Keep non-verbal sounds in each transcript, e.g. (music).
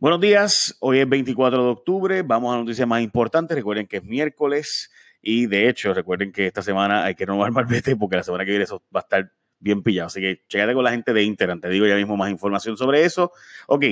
Buenos días, hoy es 24 de octubre, vamos a la noticia más importante, recuerden que es miércoles y de hecho recuerden que esta semana hay que renovar (laughs) malvete porque la semana que viene eso va a estar bien pillado, así que chécate con la gente de Internet, te digo ya mismo más información sobre eso. Ok,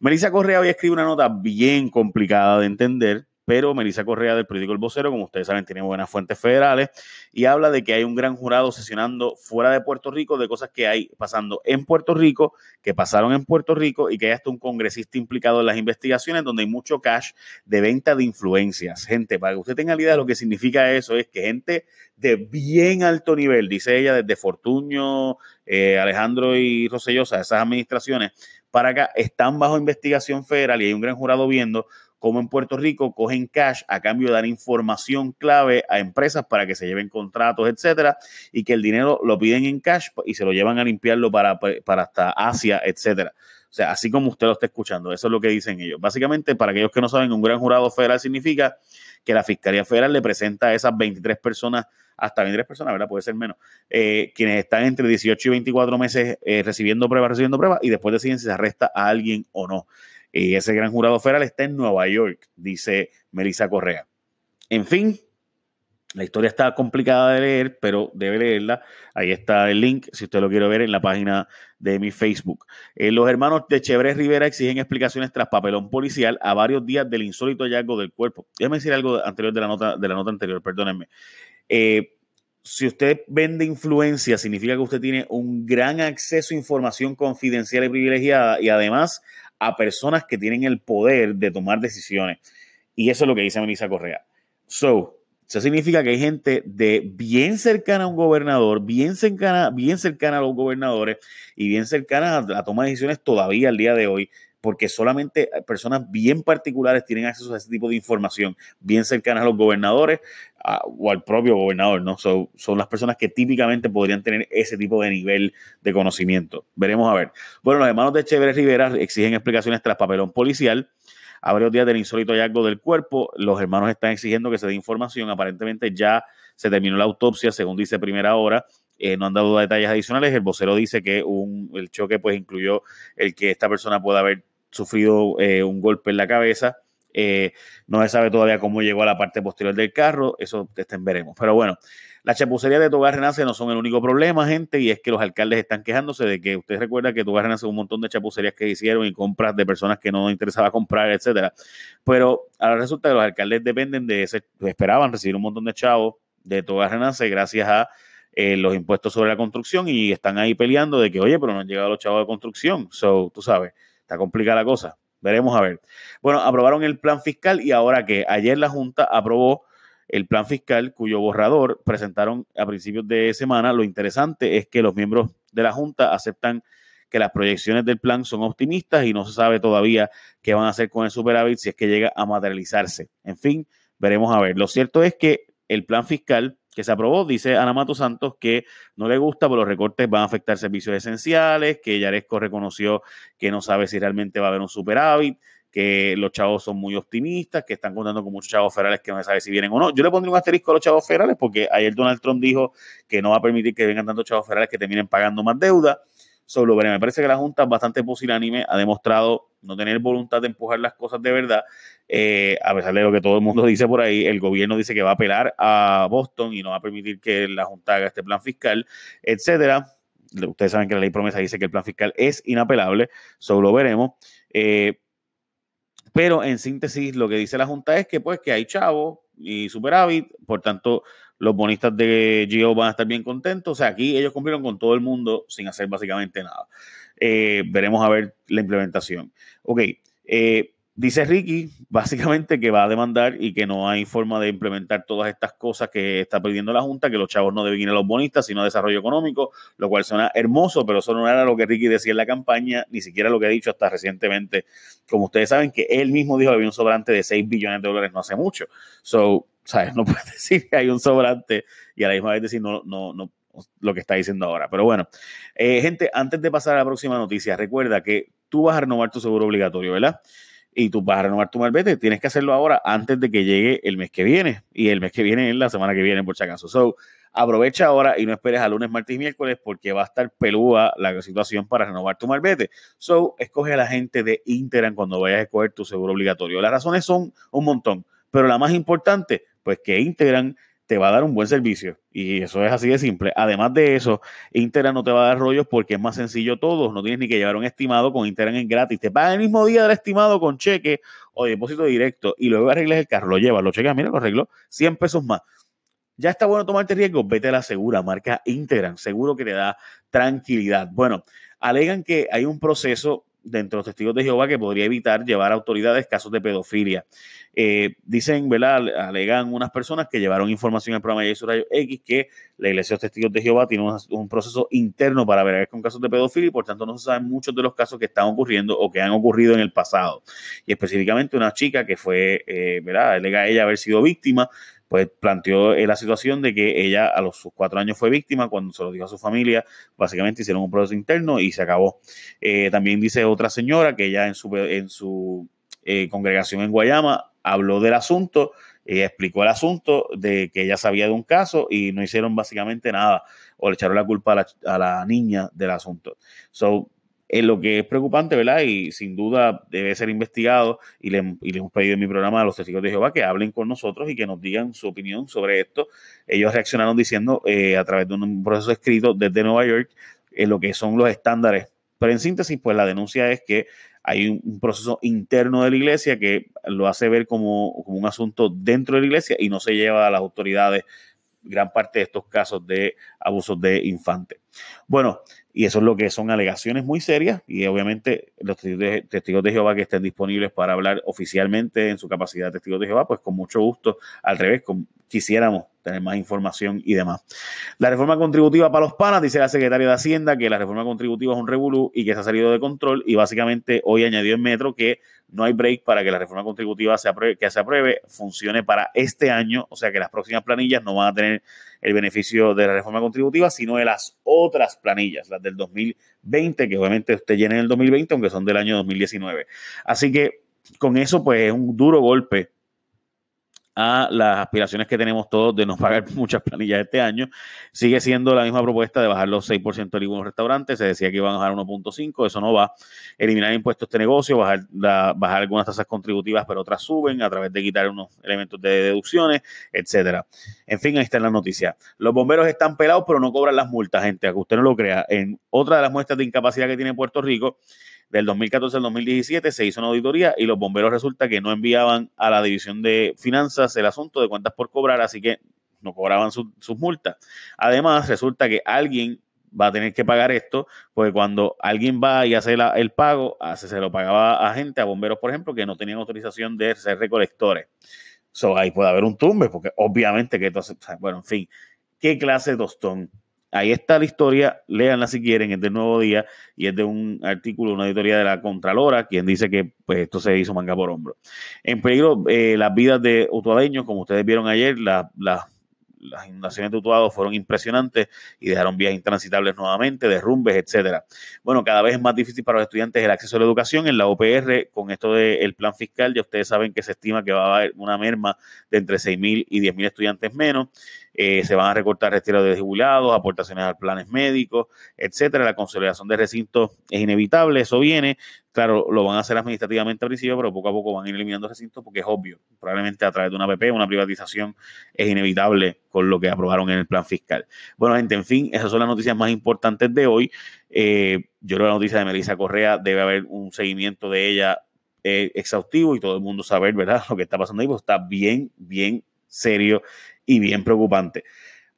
Melissa Correa hoy escribe una nota bien complicada de entender, pero Melissa Correa del periódico El Vocero, como ustedes saben, tiene buenas fuentes federales y habla de que hay un gran jurado sesionando fuera de Puerto Rico de cosas que hay pasando en Puerto Rico, que pasaron en Puerto Rico y que hay hasta un congresista implicado en las investigaciones donde hay mucho cash de venta de influencias. Gente, para que usted tenga la idea de lo que significa eso, es que gente de bien alto nivel, dice ella, desde Fortuño, eh, Alejandro y Rosellosa, esas administraciones, para acá están bajo investigación federal y hay un gran jurado viendo como en Puerto Rico cogen cash a cambio de dar información clave a empresas para que se lleven contratos, etcétera, y que el dinero lo piden en cash y se lo llevan a limpiarlo para, para hasta Asia, etcétera. O sea, así como usted lo está escuchando, eso es lo que dicen ellos. Básicamente, para aquellos que no saben, un gran jurado federal significa que la Fiscalía Federal le presenta a esas 23 personas, hasta 23 personas, ¿verdad? Puede ser menos, eh, quienes están entre 18 y 24 meses eh, recibiendo pruebas, recibiendo pruebas, y después deciden si se arresta a alguien o no. Y ese gran jurado federal está en Nueva York, dice Melissa Correa. En fin, la historia está complicada de leer, pero debe leerla. Ahí está el link, si usted lo quiere ver, en la página de mi Facebook. Eh, los hermanos de Chévere Rivera exigen explicaciones tras papelón policial a varios días del insólito hallazgo del cuerpo. Déjame decir algo anterior de la nota, de la nota anterior, perdónenme. Eh, si usted vende influencia, significa que usted tiene un gran acceso a información confidencial y privilegiada y además a personas que tienen el poder de tomar decisiones. Y eso es lo que dice Melissa Correa. So, eso significa que hay gente de bien cercana a un gobernador, bien cercana, bien cercana a los gobernadores y bien cercana a la toma de decisiones todavía al día de hoy, porque solamente personas bien particulares tienen acceso a ese tipo de información, bien cercanas a los gobernadores o al propio gobernador, ¿no? son las personas que típicamente podrían tener ese tipo de nivel de conocimiento. Veremos a ver. Bueno, los hermanos de Chévere Rivera exigen explicaciones tras papelón policial. A varios días del insólito hallazgo del cuerpo, los hermanos están exigiendo que se dé información. Aparentemente ya se terminó la autopsia, según dice primera hora. Eh, no han dado detalles adicionales. El vocero dice que un, el choque pues incluyó el que esta persona pueda haber sufrido eh, un golpe en la cabeza. Eh, no se sabe todavía cómo llegó a la parte posterior del carro, eso estén veremos. Pero bueno, las chapucerías de Togar Renace no son el único problema, gente, y es que los alcaldes están quejándose de que usted recuerda que Togar Renace un montón de chapucerías que hicieron y compras de personas que no interesaba comprar, etcétera. Pero ahora resulta que los alcaldes dependen de ese, esperaban recibir un montón de chavos de Togar Renace gracias a eh, los impuestos sobre la construcción y están ahí peleando de que, oye, pero no han llegado los chavos de construcción. So, tú sabes, está complicada la cosa. Veremos a ver. Bueno, aprobaron el plan fiscal y ahora que ayer la Junta aprobó el plan fiscal cuyo borrador presentaron a principios de semana. Lo interesante es que los miembros de la Junta aceptan que las proyecciones del plan son optimistas y no se sabe todavía qué van a hacer con el superávit si es que llega a materializarse. En fin, veremos a ver. Lo cierto es que el plan fiscal que se aprobó, dice Ana Mato Santos que no le gusta, pero los recortes van a afectar servicios esenciales, que Yaresco reconoció que no sabe si realmente va a haber un superávit, que los chavos son muy optimistas, que están contando con muchos chavos federales que no se sabe si vienen o no. Yo le pondría un asterisco a los chavos federales porque ayer Donald Trump dijo que no va a permitir que vengan tantos chavos federales que terminen pagando más deuda. Solo Me parece que la Junta, bastante pusilánime, ha demostrado no tener voluntad de empujar las cosas de verdad. Eh, a pesar de lo que todo el mundo (laughs) dice por ahí, el gobierno dice que va a apelar a Boston y no va a permitir que la Junta haga este plan fiscal, etcétera. Ustedes saben que la ley promesa dice que el plan fiscal es inapelable, solo veremos. Eh, pero en síntesis, lo que dice la Junta es que pues que hay chavos y superávit, por tanto, los bonistas de Gio van a estar bien contentos. O sea, aquí ellos cumplieron con todo el mundo sin hacer básicamente nada. Eh, veremos a ver la implementación. Ok, eh, dice Ricky básicamente que va a demandar y que no hay forma de implementar todas estas cosas que está pidiendo la Junta, que los chavos no deben ir a los bonistas, sino a desarrollo económico, lo cual suena hermoso, pero eso no era lo que Ricky decía en la campaña, ni siquiera lo que ha dicho hasta recientemente. Como ustedes saben, que él mismo dijo que había un sobrante de 6 billones de dólares no hace mucho. So, ¿sabes? No puede decir que hay un sobrante y a la misma vez decir no, no, no, lo que está diciendo ahora. Pero bueno, eh, gente, antes de pasar a la próxima noticia, recuerda que tú vas a renovar tu seguro obligatorio, ¿verdad? Y tú vas a renovar tu malvete, tienes que hacerlo ahora antes de que llegue el mes que viene. Y el mes que viene es la semana que viene, por si acaso. So, aprovecha ahora y no esperes a lunes, martes y miércoles porque va a estar pelúa la situación para renovar tu marbete. So, escoge a la gente de Interan cuando vayas a escoger tu seguro obligatorio. Las razones son un montón, pero la más importante, pues que Integran te va a dar un buen servicio. Y eso es así de simple. Además de eso, Interan no te va a dar rollos porque es más sencillo todo. No tienes ni que llevar un estimado con Interan en gratis. Te pagan el mismo día del estimado con cheque o depósito directo y luego arreglas el carro, lo llevas, lo checas, mira, lo arreglo, 100 pesos más. Ya está bueno tomarte riesgo, vete a la segura, marca Integran, seguro que te da tranquilidad. Bueno, alegan que hay un proceso dentro de los testigos de Jehová que podría evitar llevar a autoridades casos de pedofilia. Eh, dicen, ¿verdad? Alegan unas personas que llevaron información al programa de Jesús Rayo X que la Iglesia de los Testigos de Jehová tiene un, proceso interno para ver con casos de pedofilia y por tanto no se saben muchos de los casos que están ocurriendo o que han ocurrido en el pasado. Y específicamente una chica que fue, eh, ¿verdad? Alega ella haber sido víctima pues planteó eh, la situación de que ella a los cuatro años fue víctima, cuando se lo dijo a su familia, básicamente hicieron un proceso interno y se acabó. Eh, también dice otra señora que ella en su, en su eh, congregación en Guayama habló del asunto, explicó el asunto de que ella sabía de un caso y no hicieron básicamente nada o le echaron la culpa a la, a la niña del asunto. So, en lo que es preocupante, ¿verdad? Y sin duda debe ser investigado y le, hemos pedido en mi programa a los testigos de Jehová que hablen con nosotros y que nos digan su opinión sobre esto. Ellos reaccionaron diciendo eh, a través de un proceso escrito desde Nueva York en lo que son los estándares. Pero en síntesis, pues la denuncia es que hay un, proceso interno de la iglesia que lo hace ver como, como un asunto dentro de la iglesia y no se lleva a las autoridades gran parte de estos casos de abusos de infantes. Bueno, y eso es lo que son alegaciones muy serias y obviamente los testigos de Jehová que estén disponibles para hablar oficialmente en su capacidad de testigos de Jehová, pues con mucho gusto, al revés, quisiéramos tener más información y demás. La reforma contributiva para los panas, dice la secretaria de Hacienda que la reforma contributiva es un revolú y que se ha salido de control y básicamente hoy añadió en Metro que no hay break para que la reforma contributiva se apruebe, que se apruebe funcione para este año, o sea que las próximas planillas no van a tener el beneficio de la reforma contributiva, sino de las otras planillas, las del 2020, que obviamente usted llena en el 2020, aunque son del año 2019. Así que con eso, pues es un duro golpe a las aspiraciones que tenemos todos de no (laughs) pagar muchas planillas este año. Sigue siendo la misma propuesta de bajar los 6% de algunos restaurantes. Se decía que iban a bajar 1.5, eso no va. Eliminar impuestos de negocio, bajar, bajar algunas tasas contributivas, pero otras suben a través de quitar unos elementos de deducciones, etcétera. En fin, ahí está la noticia. Los bomberos están pelados, pero no cobran las multas, gente, a que usted no lo crea. En otra de las muestras de incapacidad que tiene Puerto Rico, del 2014 al 2017 se hizo una auditoría y los bomberos resulta que no enviaban a la división de finanzas el asunto de cuentas por cobrar, así que no cobraban sus multas. Además, resulta que alguien va a tener que pagar esto, porque cuando alguien va y hace el pago, hace, se lo pagaba a gente, a bomberos, por ejemplo, que no tenían autorización de ser recolectores. So, ahí puede haber un tumbe, porque obviamente que entonces, bueno, en fin, ¿qué clase de tostón? Ahí está la historia, léanla si quieren, es del Nuevo Día y es de un artículo, una editoría de la Contralora, quien dice que pues, esto se hizo manga por hombro. En peligro, eh, las vidas de utuadeños, como ustedes vieron ayer, las las inundaciones de Utuado fueron impresionantes y dejaron vías intransitables nuevamente, derrumbes, etcétera. Bueno, cada vez es más difícil para los estudiantes el acceso a la educación. En la OPR, con esto del plan fiscal, ya ustedes saben que se estima que va a haber una merma de entre 6.000 y 10.000 estudiantes menos. Eh, se van a recortar retiros de jubilados, aportaciones a planes médicos, etcétera. La consolidación de recintos es inevitable, eso viene. Claro, lo van a hacer administrativamente al principio, pero poco a poco van a ir eliminando recintos porque es obvio. Probablemente a través de una PP, una privatización es inevitable con lo que aprobaron en el plan fiscal. Bueno, gente, en fin, esas son las noticias más importantes de hoy. Eh, yo creo que la noticia de Melissa Correa debe haber un seguimiento de ella eh, exhaustivo y todo el mundo saber, ¿verdad?, (laughs) lo que está pasando ahí, pues está bien, bien serio y bien preocupante.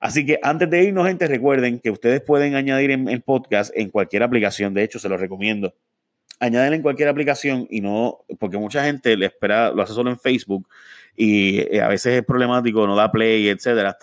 Así que antes de irnos, gente, recuerden que ustedes pueden añadir en el podcast en cualquier aplicación. De hecho, se los recomiendo. Añaden en cualquier aplicación y no, porque mucha gente le espera, lo hace solo en Facebook y eh, a veces es problemático, no da play, etcétera,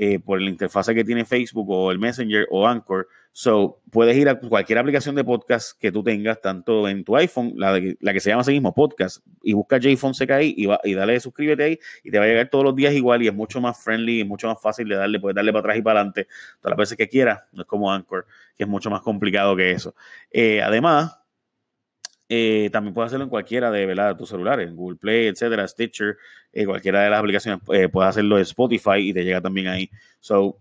eh, por la interfase que tiene Facebook o el Messenger o Anchor. So, puedes ir a cualquier aplicación de podcast que tú tengas, tanto en tu iPhone, la, la que se llama así mismo podcast, y busca JPhone ahí y, va, y dale suscríbete ahí y te va a llegar todos los días igual y es mucho más friendly y mucho más fácil de darle, puedes darle para atrás y para adelante todas las veces que quieras, no es como Anchor, que es mucho más complicado que eso. Eh, además, eh, también puedes hacerlo en cualquiera de ¿verdad? tus celulares, Google Play, etcétera, Stitcher, cualquiera de las aplicaciones, puedes hacerlo en Spotify y te llega también ahí. So,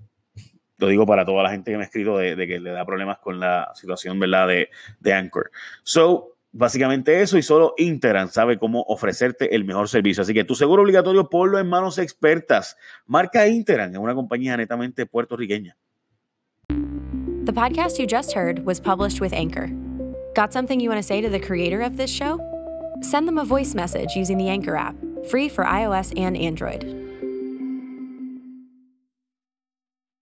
lo digo para toda la gente que me ha escrito de, que le da problemas con la situación, ¿verdad? De, de Anchor. So, básicamente eso y solo Interan sabe cómo ofrecerte el mejor servicio. Así que tu seguro obligatorio ponlo en manos expertas. Marca Interan, es una compañía netamente puertorriqueña. The podcast you just heard was published with Anchor. Got something you want to say to the creator of this show? Send them a voice message using the Anchor app, free for iOS and Android.